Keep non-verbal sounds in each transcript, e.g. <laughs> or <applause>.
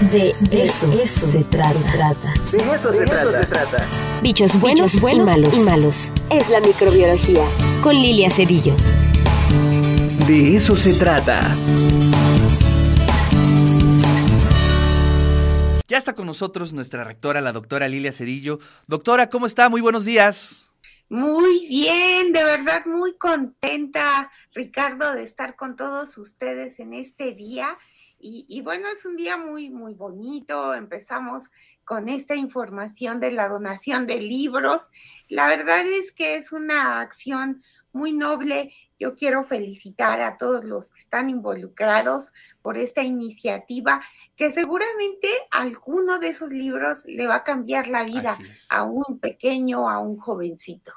De eso, eso se trata. De eso, se, trata. Bichos buenos, buenos y, malos. y malos. Es la microbiología. Con Lilia Cedillo. De eso se trata. Ya está con nosotros nuestra rectora, la doctora Lilia Cedillo. Doctora, ¿cómo está? Muy buenos días. Muy bien, de verdad muy contenta, Ricardo, de estar con todos ustedes en este día. Y, bueno, es un día muy, muy bonito. Empezamos con esta información de la donación de libros. La verdad es que es una acción muy noble. Yo quiero felicitar a todos los que están involucrados por esta iniciativa, que seguramente alguno de esos libros le va a cambiar la vida a un pequeño, a un jovencito.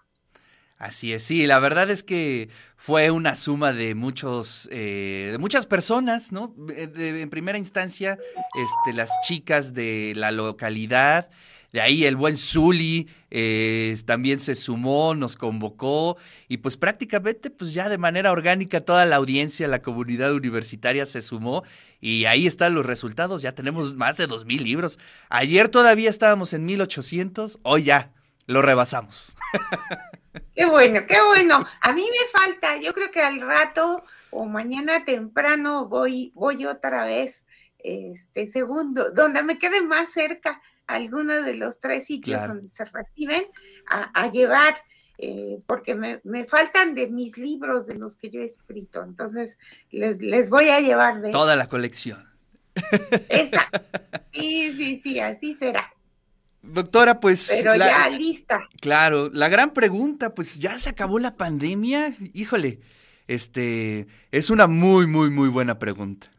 Así es, sí, la verdad es que fue una suma de muchos, eh, de muchas personas, ¿no? en primera instancia, este, las chicas de la localidad, de ahí el buen Zuli eh, también se sumó, nos convocó y pues prácticamente pues ya de manera orgánica toda la audiencia, la comunidad universitaria se sumó y ahí están los resultados, ya tenemos más de dos mil libros. Ayer todavía estábamos en 1800, hoy ya lo rebasamos. <laughs> Qué bueno, qué bueno. A mí me falta, yo creo que al rato o mañana temprano voy, voy otra vez, este segundo, donde me quede más cerca alguno de los tres sitios donde se reciben a, llevar, eh, porque me, me, faltan de mis libros de los que yo he escrito. Entonces, les, les voy a llevar de toda la colección. Esa. <laughs> Sí, sí, sí, así será. Doctora, pues. Pero ya lista. Claro, la gran pregunta, pues ya se acabó la pandemia. Híjole, este es una muy, muy, muy buena pregunta.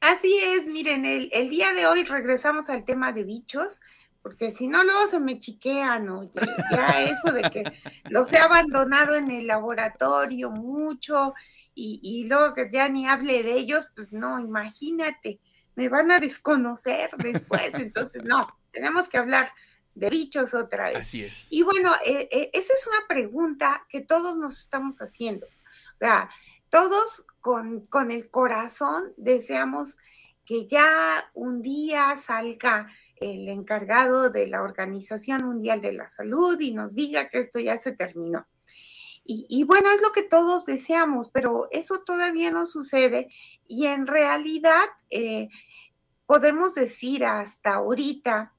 Así es, miren, el, el día de hoy regresamos al tema de bichos, porque si no, luego se me chiquean, ¿no? Ya, eso de que los he abandonado en el laboratorio mucho y, y luego que ya ni hable de ellos, pues no, imagínate, me van a desconocer después, entonces no tenemos que hablar de bichos otra vez. Así es. Y bueno, eh, eh, esa es una pregunta que todos nos estamos haciendo. O sea, todos con, con el corazón deseamos que ya un día salga el encargado de la Organización Mundial de la Salud y nos diga que esto ya se terminó. Y, bueno, es lo que todos deseamos, pero eso todavía no sucede y en realidad eh, podemos decir hasta ahorita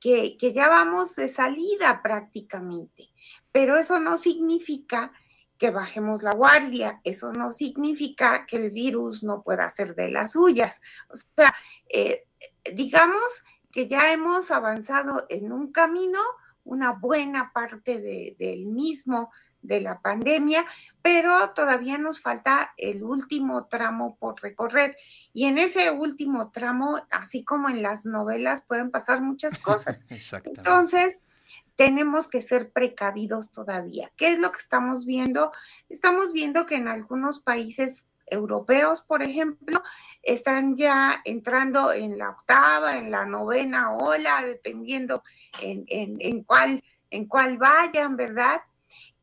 que, ya vamos de salida prácticamente, pero eso no significa que bajemos la guardia, eso no significa que el virus no pueda hacer de las suyas. O sea, eh, digamos que ya hemos avanzado en un camino, una buena parte del mismo de la pandemia, pero todavía nos falta el último tramo por recorrer. Y en ese último tramo, así como en las novelas, pueden pasar muchas <laughs> cosas. Entonces, tenemos que ser precavidos todavía. ¿Qué es lo que estamos viendo? Estamos viendo que en algunos países europeos, por ejemplo, están ya entrando en la octava, en la novena ola, dependiendo en, en cuál, en cuál vayan, ¿verdad?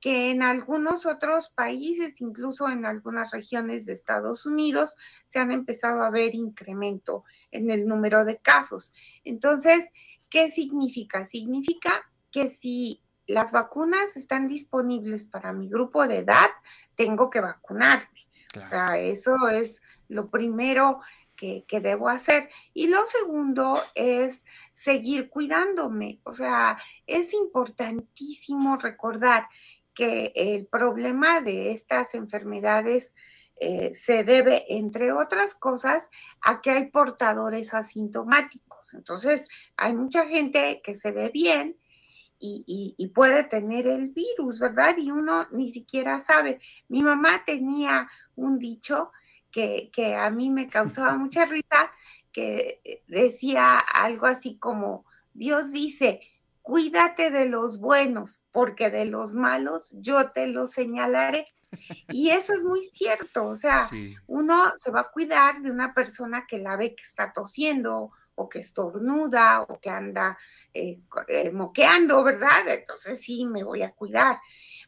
Que en algunos otros países, incluso en algunas regiones de Estados Unidos, se han empezado a ver incremento en el número de casos. Entonces, ¿qué significa? Significa que si las vacunas están disponibles para mi grupo de edad, tengo que vacunarme. O sea, eso es lo primero que, que, debo hacer. Y lo segundo es seguir cuidándome. O sea, es importantísimo recordar que el problema de estas enfermedades eh, se debe, entre otras cosas, a que hay portadores asintomáticos. Entonces, hay mucha gente que se ve bien y, puede tener el virus, ¿verdad? Y uno ni siquiera sabe. Mi mamá tenía un dicho que, que a mí me causaba <laughs> mucha risa, que decía algo así como, Dios dice, cuídate de los buenos, porque de los malos yo te los señalaré. Y eso es muy cierto, o sea, uno se va a cuidar de una persona que la ve que está tosiendo o que estornuda o que anda eh, eh, moqueando, ¿verdad? Entonces sí, me voy a cuidar,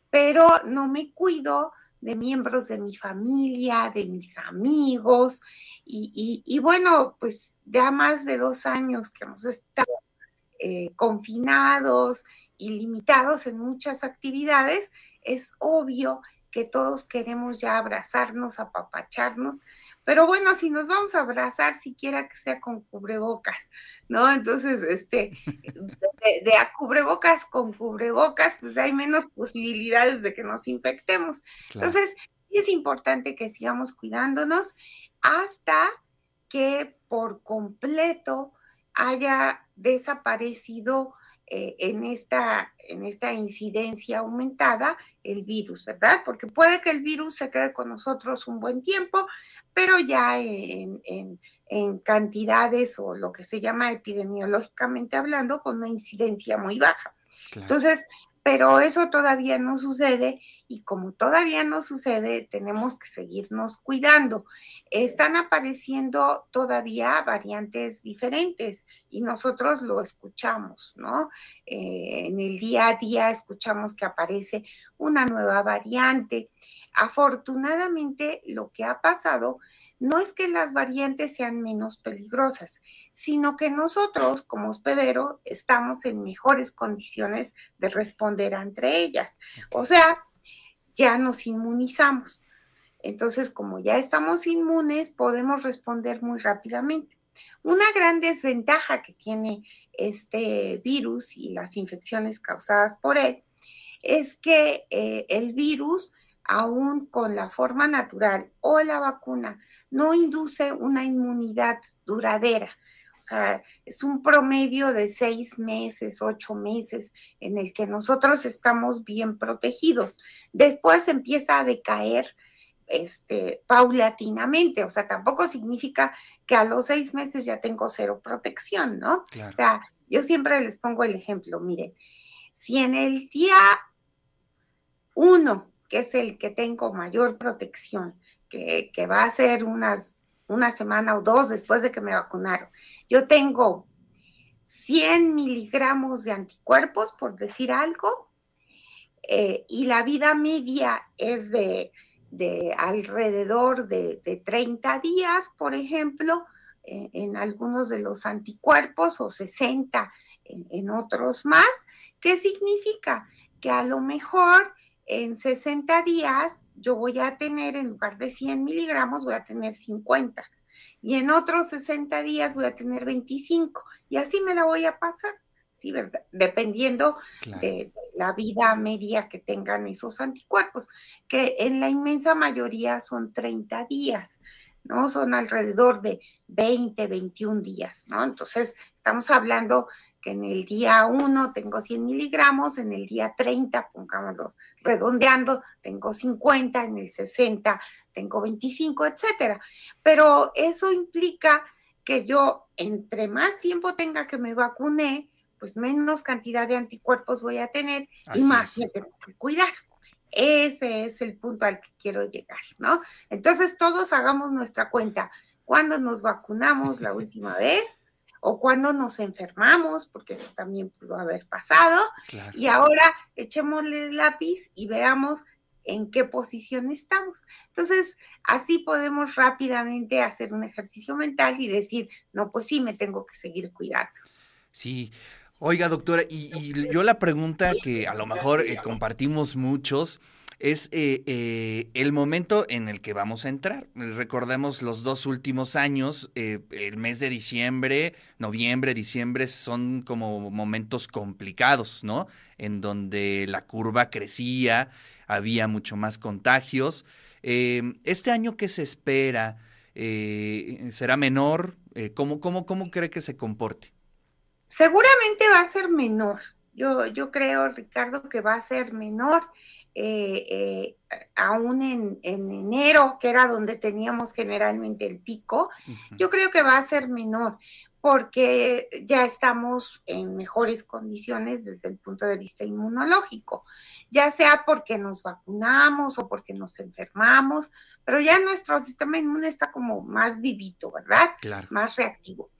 pero no me cuido de miembros de mi familia, de mis amigos, Y, bueno, pues ya más de dos años que hemos estado eh, confinados y limitados en muchas actividades, es obvio que todos queremos ya abrazarnos, apapacharnos, pero bueno, si nos vamos a abrazar, siquiera que sea con cubrebocas, ¿no? Entonces, este, de, a cubrebocas con cubrebocas, pues hay menos posibilidades de que nos infectemos. Entonces, es importante que sigamos cuidándonos hasta que por completo haya desaparecido eh, en, esta, en esta incidencia aumentada el virus, ¿verdad? Porque puede que el virus se quede con nosotros un buen tiempo, pero ya en, en cantidades o lo que se llama epidemiológicamente hablando, con una incidencia muy baja. Entonces, pero eso todavía no sucede y como todavía no sucede, tenemos que seguirnos cuidando. Están apareciendo todavía variantes diferentes y nosotros lo escuchamos, ¿no? Eh, en el día a día escuchamos que aparece una nueva variante. Afortunadamente, lo que ha pasado no es que las variantes sean menos peligrosas, sino que nosotros como hospedero estamos en mejores condiciones de responder entre ellas. O sea, ya nos inmunizamos. Entonces, como ya estamos inmunes, podemos responder muy rápidamente. Una gran desventaja que tiene este virus y las infecciones causadas por él es que eh, el virus, aún con la forma natural o la vacuna, no induce una inmunidad duradera. O sea, es un promedio de seis meses, ocho meses en el que nosotros estamos bien protegidos. Después empieza a decaer este, paulatinamente, o sea, tampoco significa que a los seis meses ya tengo cero protección, ¿no? O sea, yo siempre les pongo el ejemplo, miren, si en el día uno, que es el que tengo mayor protección, que, que va a ser unas una semana o dos después de que me vacunaron. Yo tengo 100 miligramos de anticuerpos, por decir algo, eh, y la vida media es de, alrededor de, 30 días, por ejemplo, en algunos de los anticuerpos o 60 en, en otros más. ¿Qué significa? Que a lo mejor en 60 días yo voy a tener, en lugar de 100 miligramos, voy a tener 50. Y en otros 60 días voy a tener 25. Y así me la voy a pasar, ¿sí? ¿verdad? Dependiendo de la vida media que tengan esos anticuerpos, que en la inmensa mayoría son 30 días. ¿no? Son alrededor de 20, 21 días, ¿no? Entonces, estamos hablando que en el día 1 tengo 100 miligramos, en el día 30, pongámoslo redondeando, tengo 50, en el 60 tengo 25, etcétera. Pero eso implica que yo, entre más tiempo tenga que me vacune, pues menos cantidad de anticuerpos voy a tener y más me tengo que cuidar. Ese es el punto al que quiero llegar, ¿no? Entonces todos hagamos nuestra cuenta. ¿Cuándo nos vacunamos la última vez? O cuando nos enfermamos, porque eso también pudo haber pasado. Y ahora echémosle el lápiz y veamos en qué posición estamos. Entonces, así podemos rápidamente hacer un ejercicio mental y decir, no, pues sí, me tengo que seguir cuidando. Sí. Oiga, doctora, y, yo la pregunta que a lo mejor eh, compartimos muchos, es eh, eh, el momento en el que vamos a entrar. Recordemos los dos últimos años, eh, el mes de diciembre, noviembre, diciembre son como momentos complicados, ¿no? En donde la curva crecía, había mucho más contagios. este año, ¿qué se espera? ¿Será menor? ¿cómo, cómo, ¿Cómo cree que se comporte? Seguramente va a ser menor. Yo, yo creo, Ricardo, que va a ser menor. Eh, eh, aún en, enero, que era donde teníamos generalmente el pico, yo creo que va a ser menor porque ya estamos en mejores condiciones desde el punto de vista inmunológico, ya sea porque nos vacunamos o porque nos enfermamos, pero ya nuestro sistema inmune está como más vivito, ¿verdad? Más reactivo.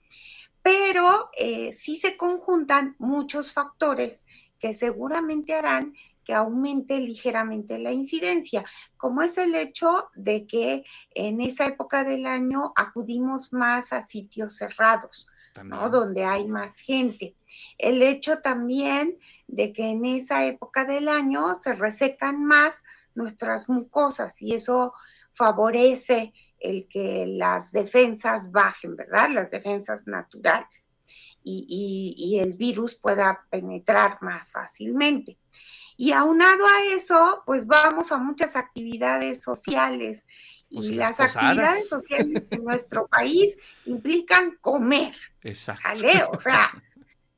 Pero eh, sí se conjuntan muchos factores que seguramente harán que aumente ligeramente la incidencia, como es el hecho de que en esa época del año acudimos más a sitios cerrados, ¿no? donde hay más gente. El hecho también de que en esa época del año se resecan más nuestras mucosas y eso favorece el que las defensas bajen, ¿verdad? Las defensas naturales y, el virus pueda penetrar más fácilmente. Y aunado a eso, pues vamos a muchas actividades sociales y las, actividades sociales en nuestro país implican comer. Exacto. O sea,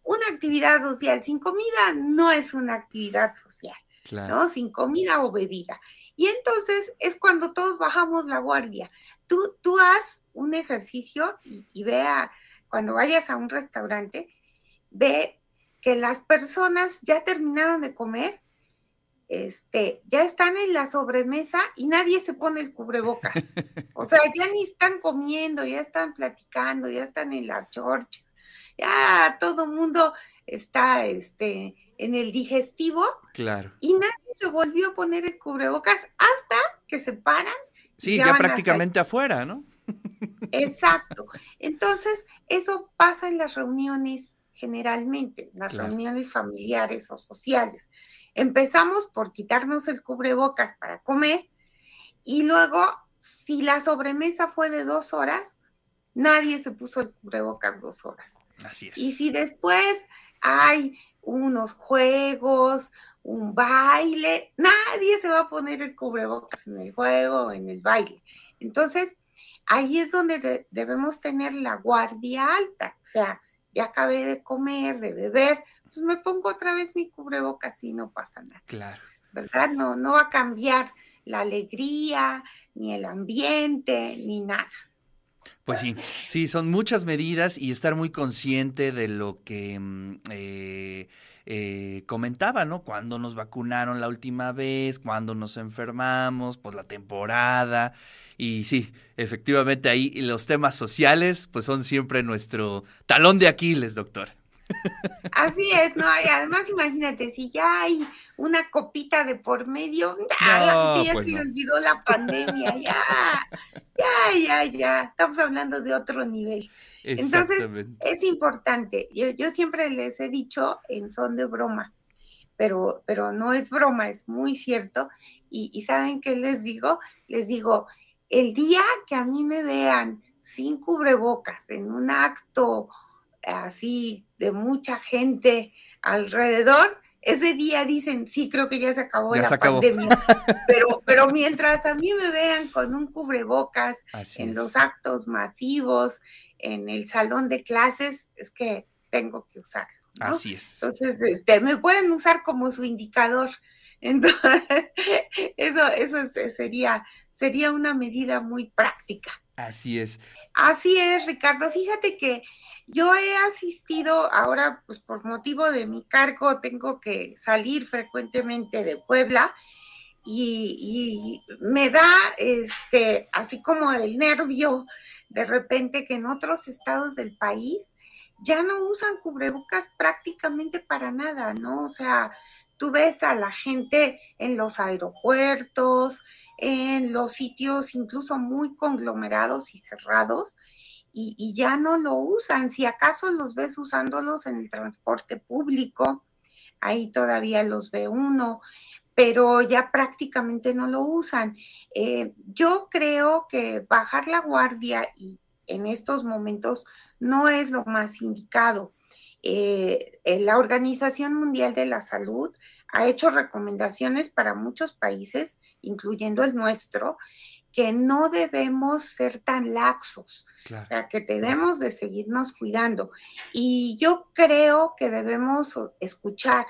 una actividad social sin comida no es una actividad social, ¿no? Sin comida o bebida. Y entonces es cuando todos bajamos la guardia. Tú, tú haz un ejercicio y, vea, cuando vayas a un restaurante, ve que las personas ya terminaron de comer, este, ya están en la sobremesa y nadie se pone el cubrebocas. <laughs> O sea, ya ni están comiendo, ya están platicando, ya están en la chorcha, ya todo mundo está este, en el digestivo. Claro. Y nadie se volvió a poner el cubrebocas hasta que se paran. Sí, ya, prácticamente afuera, ¿no? <laughs> Exacto. Entonces, eso pasa en las reuniones generalmente, en las reuniones familiares o sociales. Empezamos por quitarnos el cubrebocas para comer y luego, si la sobremesa fue de dos horas, nadie se puso el cubrebocas dos horas. Así es. Y si después hay unos juegos, un baile, nadie se va a poner el cubrebocas en el juego o en el baile. Entonces, ahí es donde debemos tener la guardia alta. O sea, ya acabé de comer, de beber, pues me pongo otra vez mi cubrebocas y no pasa nada. Claro. ¿Verdad? No, no va a cambiar la alegría, ni el ambiente, ni nada. Pues sí, sí, son muchas medidas y estar muy consciente de lo que mm, eh, eh, comentaba, ¿no? Cuando nos vacunaron la última vez, cuando nos enfermamos, pues la temporada. Y sí, efectivamente ahí los temas sociales, pues son siempre nuestro talón de Aquiles, doctor. Así es, ¿no? Y además imagínate, si ya hay una copita de por medio, ya, ya pues se olvidó la pandemia, ya, ya, ya, ya, estamos hablando de otro nivel. Entonces, es importante, yo, yo siempre les he dicho en son de broma, pero, pero no es broma, es muy cierto. Y, y ¿saben qué les digo? Les digo, el día que a mí me vean sin cubrebocas en un acto así de mucha gente alrededor, ese día dicen, sí, creo que ya se acabó la pandemia. <laughs> Pero, pero mientras a mí me vean con un cubrebocas en los actos masivos, en el salón de clases, es que tengo que usarlo. Así es. Entonces, este, me pueden usar como su indicador. <laughs> Entonces, eso, eso sería, sería una medida muy práctica. Así es. Así es, Ricardo. Fíjate que yo he asistido ahora, pues por motivo de mi cargo, tengo que salir frecuentemente de Puebla y, me da este, así como el nervio de repente que en otros estados del país ya no usan cubrebocas prácticamente para nada, ¿no? O sea, tú ves a la gente en los aeropuertos, en los sitios incluso muy conglomerados y cerrados, y, ya no lo usan. Si acaso los ves usándolos en el transporte público, ahí todavía los ve uno, pero ya prácticamente no lo usan. Eh, yo creo que bajar la guardia y en estos momentos no es lo más indicado. Eh, la Organización Mundial de la Salud ha hecho recomendaciones para muchos países, incluyendo el nuestro, que no debemos ser tan laxos, o sea, que debemos de seguirnos cuidando. Y yo creo que debemos escuchar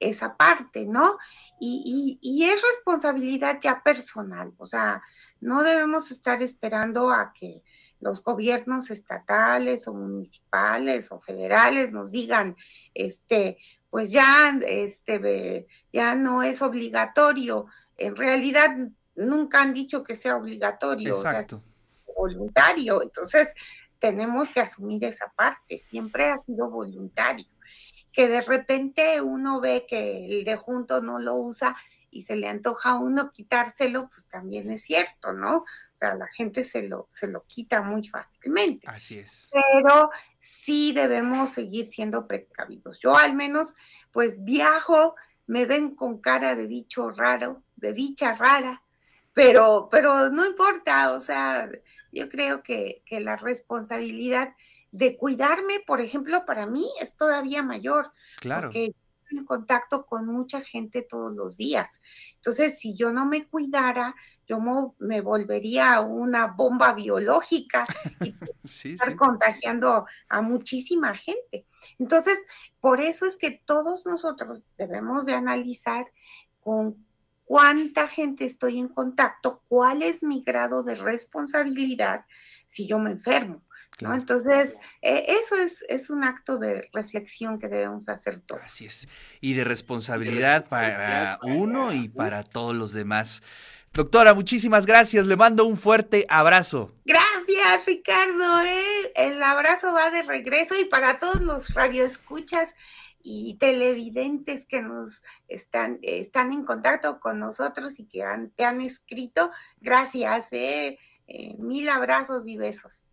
esa parte, ¿no? Y, y, es responsabilidad ya personal, o sea, no debemos estar esperando a que los gobiernos estatales o municipales o federales nos digan, este, pues ya, este, ya no es obligatorio. En realidad nunca han dicho que sea obligatorio, Exacto. voluntario. Entonces, tenemos que asumir esa parte, siempre ha sido voluntario. que de repente uno ve que el de junto no lo usa y se le antoja a uno quitárselo, pues también es cierto, ¿no? Sea, la gente se lo, se lo quita muy fácilmente. Así es. Pero sí debemos seguir siendo precavidos. Yo al menos, pues viajo, me ven con cara de bicho raro, de bicha rara, pero, pero no importa, o sea, yo creo que, que la responsabilidad de cuidarme, por ejemplo, para mí es todavía mayor. Claro. Porque estoy en contacto con mucha gente todos los días. Entonces, si yo no me cuidara, yo me volvería una bomba biológica y <laughs> sí, estar sí. contagiando a muchísima gente. Entonces, por eso es que todos nosotros debemos de analizar con cuánta gente estoy en contacto, cuál es mi grado de responsabilidad si yo me enfermo. Claro. ¿no? Entonces, eh, eso es, es, un acto de reflexión que debemos hacer todos. Así es. Y de responsabilidad para uno y para todos los demás. Doctora, muchísimas gracias. Le mando un fuerte abrazo. Gracias, Ricardo. ¿eh? El abrazo va de regreso y para todos los radioescuchas y televidentes que nos están, están en contacto con nosotros y que han, te han escrito, gracias. ¿eh? Eh, mil abrazos y besos.